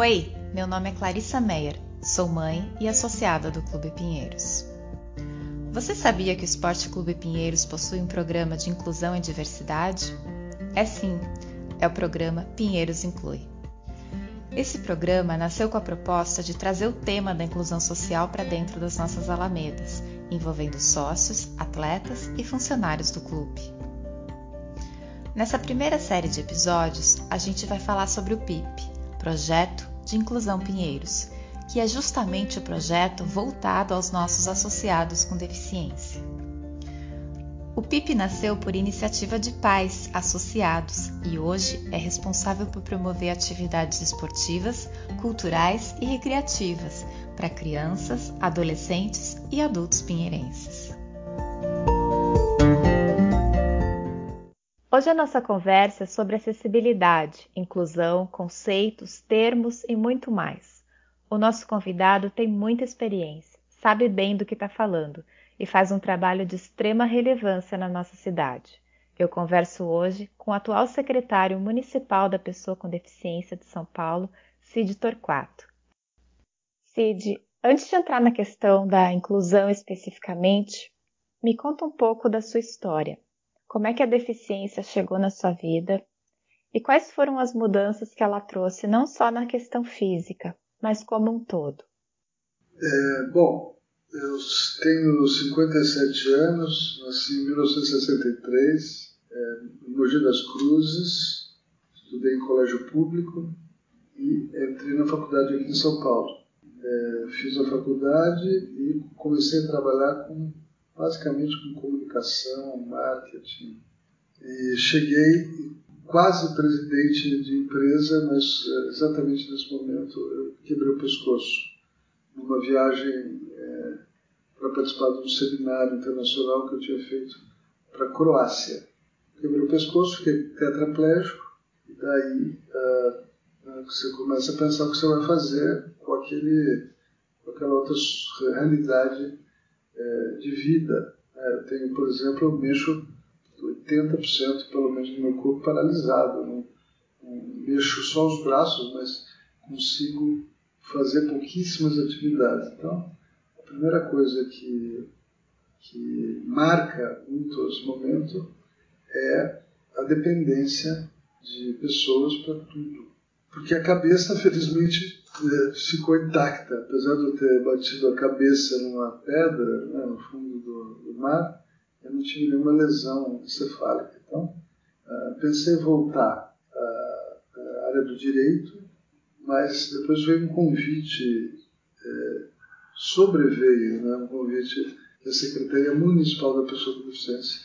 Oi, meu nome é Clarissa Meyer, sou mãe e associada do Clube Pinheiros. Você sabia que o Esporte Clube Pinheiros possui um programa de inclusão e diversidade? É sim, é o programa Pinheiros Inclui. Esse programa nasceu com a proposta de trazer o tema da inclusão social para dentro das nossas alamedas, envolvendo sócios, atletas e funcionários do clube. Nessa primeira série de episódios, a gente vai falar sobre o PIP, Projeto de Inclusão Pinheiros, que é justamente o projeto voltado aos nossos associados com deficiência. O PIP nasceu por iniciativa de pais associados e hoje é responsável por promover atividades esportivas, culturais e recreativas para crianças, adolescentes e adultos pinheirenses. Hoje a nossa conversa é sobre acessibilidade, inclusão, conceitos, termos e muito mais. O nosso convidado tem muita experiência, sabe bem do que está falando e faz um trabalho de extrema relevância na nossa cidade. Eu converso hoje com o atual secretário municipal da Pessoa com Deficiência de São Paulo, Cid Torquato. Cid, antes de entrar na questão da inclusão especificamente, me conta um pouco da sua história. Como é que a deficiência chegou na sua vida e quais foram as mudanças que ela trouxe não só na questão física, mas como um todo? É, bom, eu tenho 57 anos, nasci em 1963, é, em Mogi das Cruzes, estudei em colégio público e entrei na faculdade aqui em São Paulo. É, fiz a faculdade e comecei a trabalhar com, basicamente com comunicação, marketing. E cheguei quase presidente de empresa, mas é, exatamente nesse momento eu quebrei o pescoço numa viagem é, para participar de um seminário internacional que eu tinha feito para a Croácia. Quebrei o pescoço, fiquei tetraplégico, e daí uh, uh, você começa a pensar o que você vai fazer com, aquele, com aquela outra realidade uh, de vida. eu tenho, por exemplo, eu mexo 80% pelo menos do meu corpo paralisado. Não mexo só os braços, mas consigo fazer pouquíssimas atividades. Então, a primeira coisa que, que marca muito esse momento é a dependência de pessoas para tudo. Porque a cabeça, felizmente, é, ficou intacta. Apesar de eu ter batido a cabeça numa pedra né, no fundo do, do mar, eu não tive nenhuma lesão encefálica. Então, uh, pensei em voltar à área do direito, mas depois veio um convite, é, sobreveio né, um convite da Secretaria Municipal da Pessoa com Deficiência,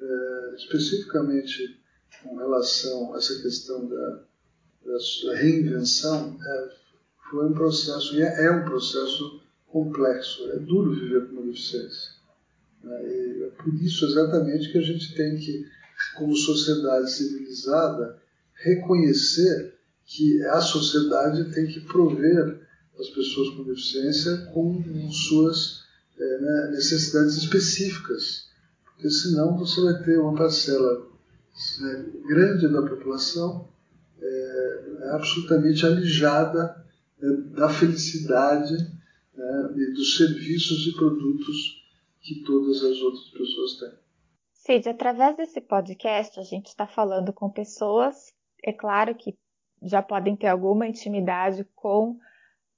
é, especificamente com relação a essa questão da, da reinvenção, é, foi um processo, e é, é um processo complexo, é duro viver com uma deficiência. Né? E é por isso exatamente que a gente tem que, como sociedade civilizada, reconhecer que a sociedade tem que prover as pessoas com deficiência com suas é, né, necessidades específicas, porque senão você vai ter uma parcela né, grande da população é, absolutamente alijada é, da felicidade né, e dos serviços e produtos que todas as outras pessoas têm. Cid, através desse podcast a gente está falando com pessoas, é claro que já podem ter alguma intimidade com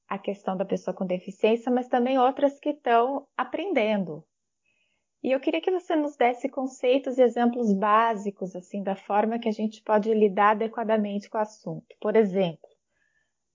a questão da pessoa com deficiência, mas também outras que estão aprendendo. E eu queria que você nos desse conceitos e exemplos básicos assim da forma que a gente pode lidar adequadamente com o assunto. Por exemplo,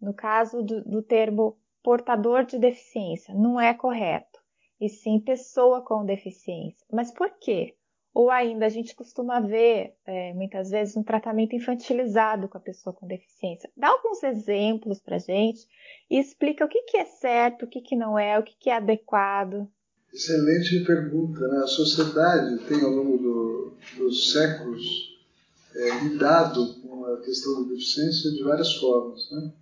no caso do, do termo portador de deficiência, não é correto e sim pessoa com deficiência. Mas por quê? Ou ainda a gente costuma ver é, muitas vezes um tratamento infantilizado com a pessoa com deficiência. Dá alguns exemplos para gente e explica o que, que é certo, o que, que não é, o que, que é adequado. Excelente pergunta. Né? A sociedade tem ao longo do, dos séculos é, lidado com a questão da deficiência de várias formas. Né?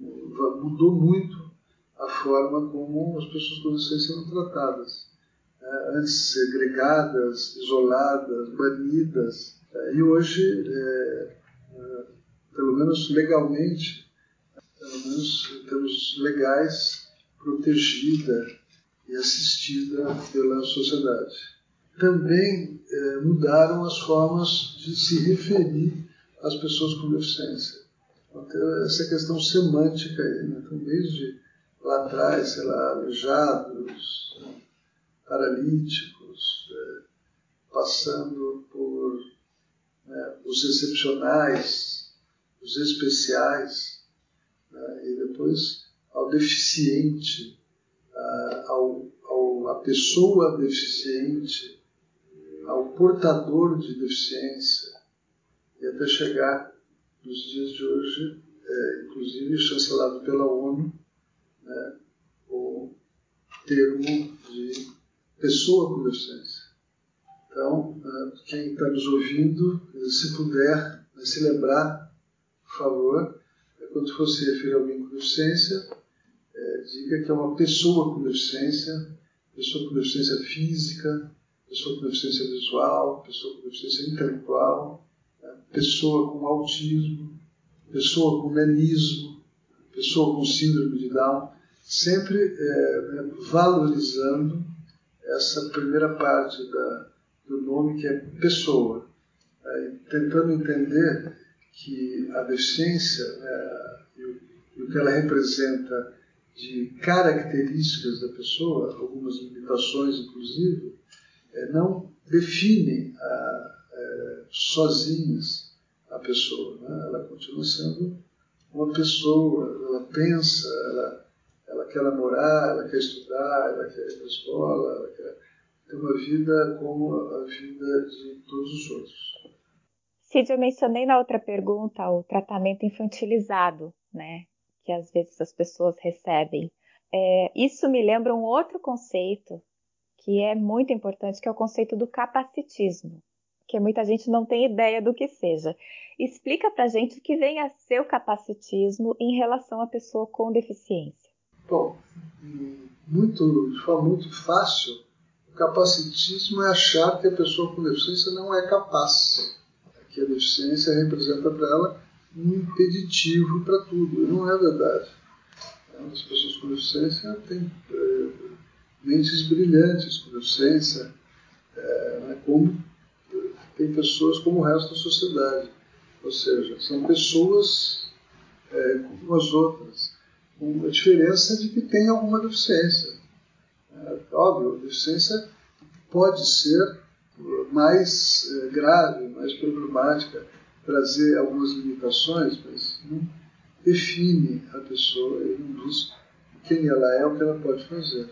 Mudou muito a forma como as pessoas com deficiência são tratadas. É, antes segregadas, isoladas, banidas. E hoje, é, é pelo menos legalmente, pelo menos em termos legais, protegida e assistida pela sociedade. Também é, mudaram as formas de se referir às pessoas com deficiência. Essa questão semântica aí, né? então, desde lá atrás, sei lá, aleijados, paralíticos, é, passando por né, os excepcionais, os especiais, né, e depois ao deficiente, a, ao, a pessoa deficiente, ao portador de deficiência, e até chegar nos dias de hoje, é, inclusive chancelado pela ONU, né, o termo de pessoa com deficiência. Então, né, quem está nos ouvindo, se puder né, se lembrar, por favor, é quando for se referir a alguém com deficiência, é, diga que é uma pessoa com deficiência, pessoa com deficiência física, pessoa com deficiência visual, pessoa com deficiência intelectual, né, pessoa com autismo, pessoa com nanismo, pessoa com síndrome de Down, sempre é, né, valorizando essa primeira parte da, do nome que é pessoa, é, tentando entender que a deficiência é, e, e, o, que ela representa de características da pessoa, algumas limitações inclusive, é, não definem a, sozinhas a pessoa. Né? Ela continua sendo uma pessoa, ela pensa, ela, ela quer namorar, ela quer estudar, ela quer ir para a escola, ela quer ter uma vida como a vida de todos os outros. Cid, eu mencionei na outra pergunta o tratamento infantilizado, né, que às vezes as pessoas recebem. É, isso me lembra um outro conceito que é muito importante, que é o conceito do capacitismo, que muita gente não tem ideia do que seja. Explica pra gente o que vem a ser o capacitismo em relação à pessoa com deficiência. Bom, muito, de forma muito fácil, o capacitismo é achar que a pessoa com deficiência não é capaz, que a deficiência representa para ela um impeditivo para tudo. E não é verdade. As pessoas com deficiência têm é, mentes brilhantes com deficiência, é, como tem pessoas como o resto da sociedade. Ou seja, são pessoas é, como as outras, com a diferença de que tem alguma deficiência. É, óbvio, a deficiência pode ser mais é, grave, mais problemática, trazer algumas limitações, mas não define a pessoa e não diz quem ela é, o que ela pode fazer.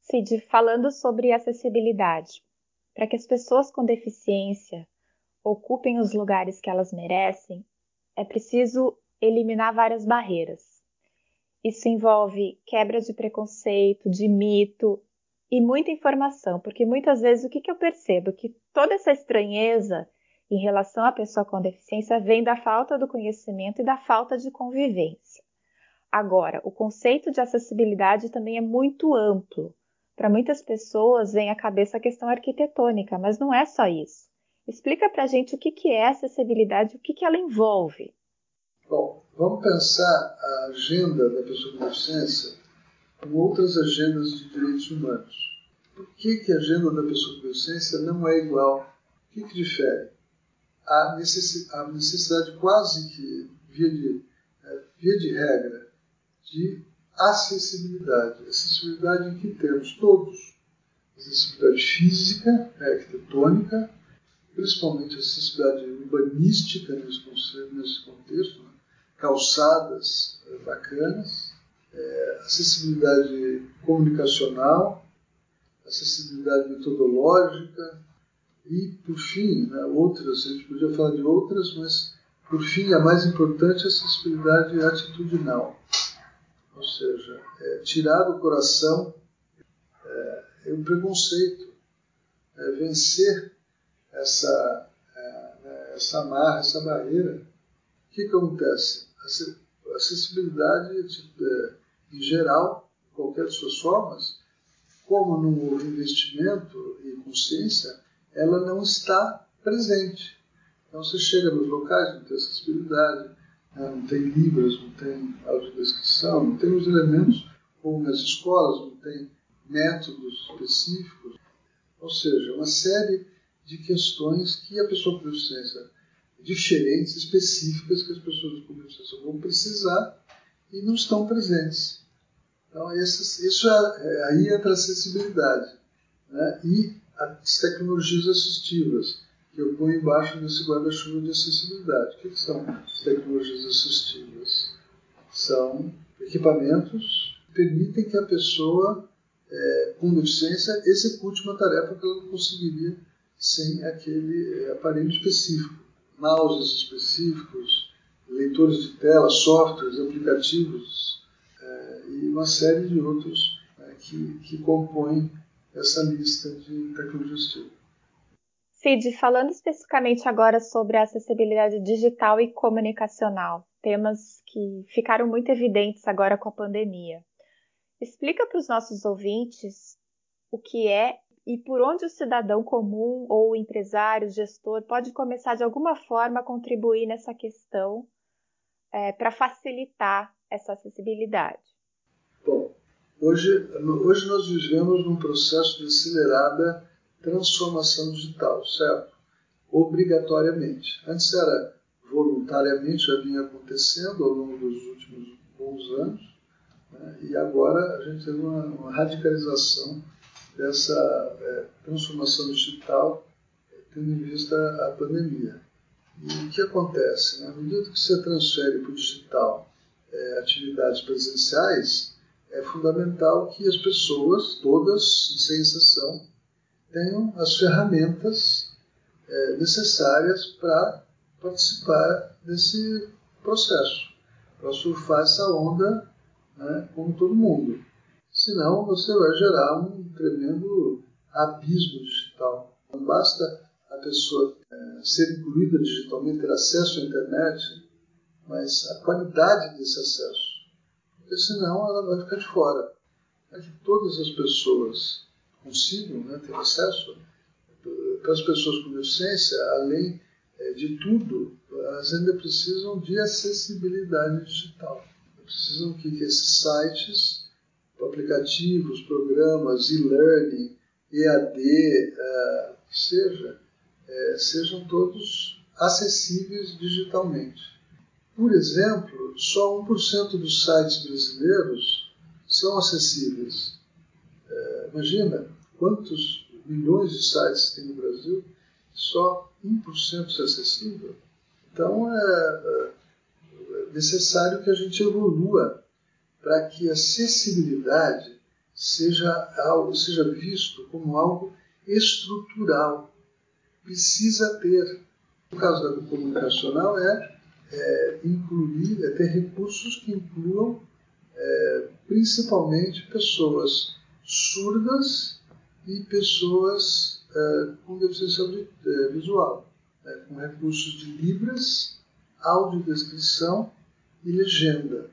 Cid, falando sobre acessibilidade, para que as pessoas com deficiência ocupem os lugares que elas merecem, é preciso eliminar várias barreiras. Isso envolve quebra de preconceito, de mito e muita informação, porque muitas vezes o que, eu percebo? Que toda essa estranheza em relação à pessoa com deficiência vem da falta do conhecimento e da falta de convivência. Agora, o conceito de acessibilidade também é muito amplo. Para muitas pessoas vem à cabeça a questão arquitetônica, mas não é só isso. Explica para a gente o que, que é acessibilidade, o que, que ela envolve. Bom, vamos pensar a agenda da pessoa com deficiência com outras agendas de direitos humanos. Por que, que a agenda da pessoa com deficiência não é igual? O que, que difere? A necessidade, a necessidade quase que, via de, é, via de regra, de acessibilidade. Acessibilidade em que termos? Todos. Acessibilidade física, arquitetônica, principalmente acessibilidade urbanística nesse, nesse contexto, né? calçadas eh, bacanas, é, acessibilidade comunicacional, acessibilidade metodológica e, por fim, né, outras, a gente podia falar de outras, mas, por fim, a mais importante é a acessibilidade atitudinal ou seja, é, tirar do coração é, é o preconceito, é vencer essa, é, né, essa amarra, essa barreira. O que, que acontece? A acessibilidade, é, em geral, qualquer de suas formas, como houve investimento e consciência, ela não está presente. Então você chega nos locais, não tem acessibilidade, né? não tem libras, não tem audiodescrição, não tem os elementos como nas escolas, não tem métodos específicos. Ou seja, uma série de questões que a pessoa com deficiência diferentes, específicas que as pessoas com deficiência vão precisar e não estão presentes. Então, esses, isso é, aí entra a acessibilidade. Né? E as tecnologias assistivas, que eu ponho embaixo desse guarda-chuva de acessibilidade. O que, são as tecnologias assistivas? São equipamentos que permitem que a pessoa é, com deficiência execute uma tarefa que ela não conseguiria sem aquele é, aparelho específico. Mouses específicos, leitores de tela, softwares, aplicativos é, e uma série de outros é, que, que compõem essa lista de tecnologias assistivas. Cid, falando especificamente agora sobre a acessibilidade digital e comunicacional, temas que ficaram muito evidentes agora com a pandemia. Explica para os nossos ouvintes o que é e por onde o cidadão comum ou empresário, gestor, pode começar de alguma forma a contribuir nessa questão é, para facilitar essa acessibilidade. Bom, hoje, hoje nós vivemos num processo de acelerada transformação digital, certo? Obrigatoriamente. Antes era voluntariamente, já vinha acontecendo ao longo dos últimos bons anos, né? e agora a gente teve uma, uma radicalização dessa é, transformação digital, tendo em vista a pandemia. E o que acontece? À medida que você transfere para o digital é, atividades presenciais, é fundamental que as pessoas, todas, sem exceção, tenham as ferramentas é, necessárias para participar desse processo, para surfar essa onda né, como todo mundo. Senão você vai gerar um tremendo abismo digital. Não basta a pessoa é, ser incluída digitalmente, ter acesso à internet, mas a qualidade desse acesso. Porque senão ela vai ficar de fora. É que todas as pessoas consigam né, ter acesso, para as pessoas com deficiência, além é, de tudo, elas ainda precisam de acessibilidade digital. Precisam que, que esses sites, aplicativos, programas, e-learning, EAD, uh, seja, é, sejam todos acessíveis digitalmente. Por exemplo, só 1% dos sites brasileiros são acessíveis. É, imagina quantos milhões de sites tem no Brasil, só 1% é acessível. Então é, é necessário que a gente evolua para que a acessibilidade seja, algo, seja visto como algo estrutural. Precisa ter. No caso da comunicacional é, é incluir, é ter recursos que incluam é, principalmente pessoas surdas e pessoas é, com deficiência é, visual, né, com recursos de libras, audiodescrição e legenda.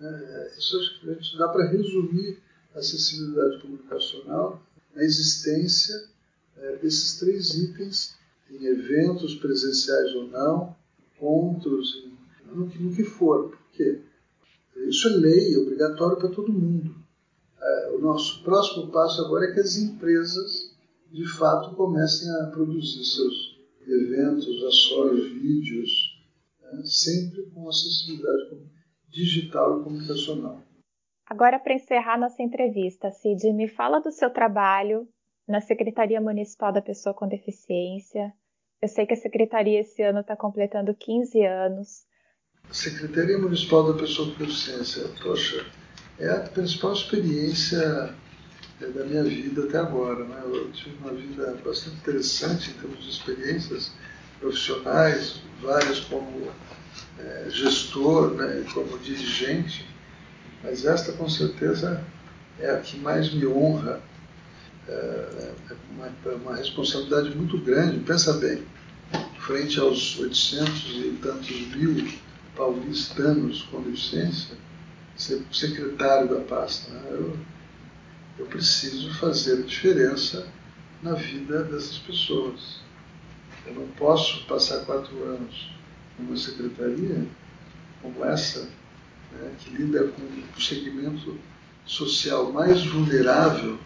É, isso acho que dá para resumir a acessibilidade comunicacional na existência é, desses três itens em eventos presenciais ou não, encontros, no que, no que for, porque isso é lei, é obrigatório para todo mundo. É, o nosso próximo passo agora é que as empresas, de fato, comecem a produzir seus eventos, ações, vídeos, né, sempre com acessibilidade digital e comunicacional. Agora, para encerrar nossa entrevista, Cid, me fala do seu trabalho na Secretaria Municipal da Pessoa com Deficiência. Eu sei que a Secretaria esse ano está completando 15 anos. Secretaria Municipal da Pessoa com Deficiência, poxa, é a principal experiência é, da minha vida até agora. Né? Eu tive uma vida bastante interessante em termos de experiências profissionais, várias como é, gestor, né, como dirigente, mas esta com certeza é a que mais me honra. É, é uma, uma responsabilidade muito grande, pensa bem, frente aos 800 e tantos mil paulistanos com deficiência, secretário da pasta. Né? Eu, eu preciso fazer diferença na vida dessas pessoas. Eu não posso passar quatro anos numa secretaria como essa, né, que lida com o segmento social mais vulnerável,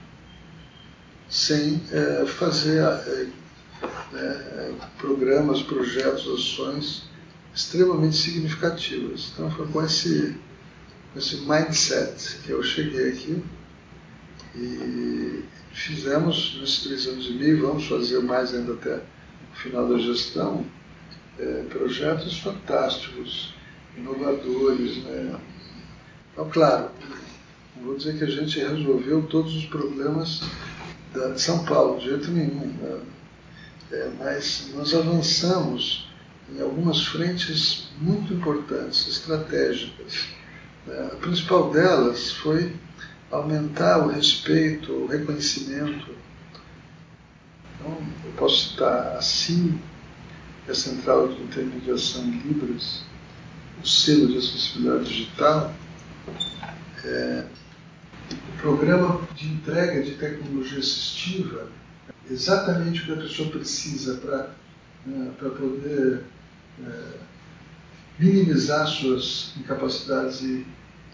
sem é, fazer é, é, programas, projetos, ações extremamente significativas. Então foi com esse, esse mindset que eu cheguei aqui e fizemos nesses três anos e meio, vamos fazer mais ainda até o final da gestão, é, projetos fantásticos, inovadores. Né? Então, claro, não vou dizer que a gente resolveu todos os problemas de São Paulo, de jeito nenhum, né? é, mas nós avançamos em algumas frentes muito importantes, estratégicas. A principal delas foi aumentar o respeito, o reconhecimento. Então, eu posso citar assim a Central de Intermediação em Libras, o selo de acessibilidade digital, é, o programa de entrega de tecnologia assistiva, exatamente o que a pessoa precisa para né, poder é, minimizar suas incapacidades e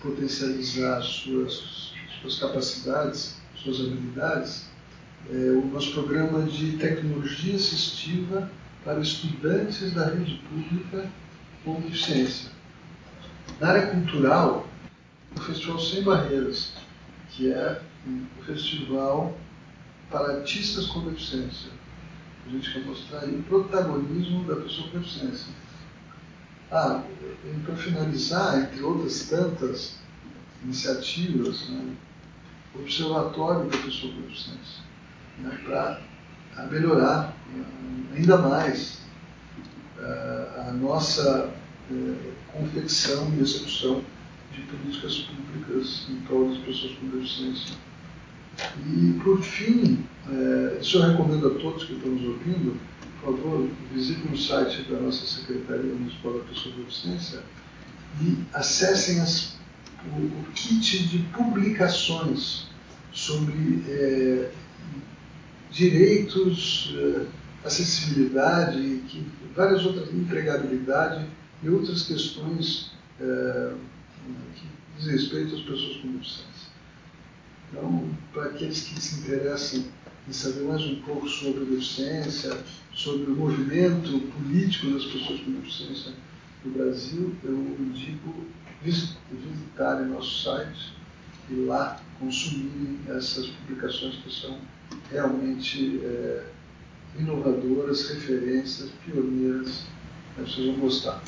potencializar suas, suas capacidades, suas habilidades, é, o nosso programa de tecnologia assistiva para estudantes da rede pública com deficiência. Na área cultural, o Festival Sem Barreiras, que é um festival para artistas com deficiência. A gente quer mostrar o protagonismo da pessoa com deficiência. Ah, para finalizar, entre outras tantas iniciativas, né, Observatório da Pessoa com Deficiência, né, para melhorar uh, ainda mais uh, a nossa uh, confecção e execução de políticas públicas em prol das pessoas com deficiência. E, por fim, isso eu recomendo a todos que estão nos ouvindo, por favor, visitem o site da nossa Secretaria Municipal da Pessoa com Deficiência e acessem as, o, o, kit de publicações sobre é, direitos, é, acessibilidade, que, várias outras, empregabilidade e outras questões é, que diz respeito às pessoas com deficiência. Então, para aqueles que se interessam em saber mais um pouco sobre deficiência, sobre o movimento político das pessoas com deficiência no Brasil, eu indico visitarem nosso site e lá consumirem essas publicações que são realmente é, inovadoras, referências, pioneiras. Vocês vão gostar.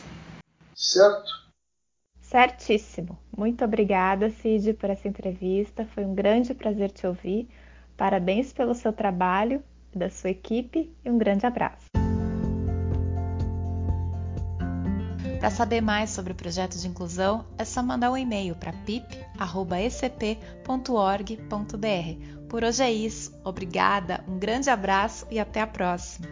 Certo? Certíssimo. Muito obrigada, Cid, por essa entrevista. Foi um grande prazer te ouvir. Parabéns pelo seu trabalho, da sua equipe e um grande abraço. Para saber mais sobre o projeto de inclusão, é só mandar um e-mail para pip.ecp.org.br. Por hoje é isso. Obrigada, um grande abraço e até a próxima.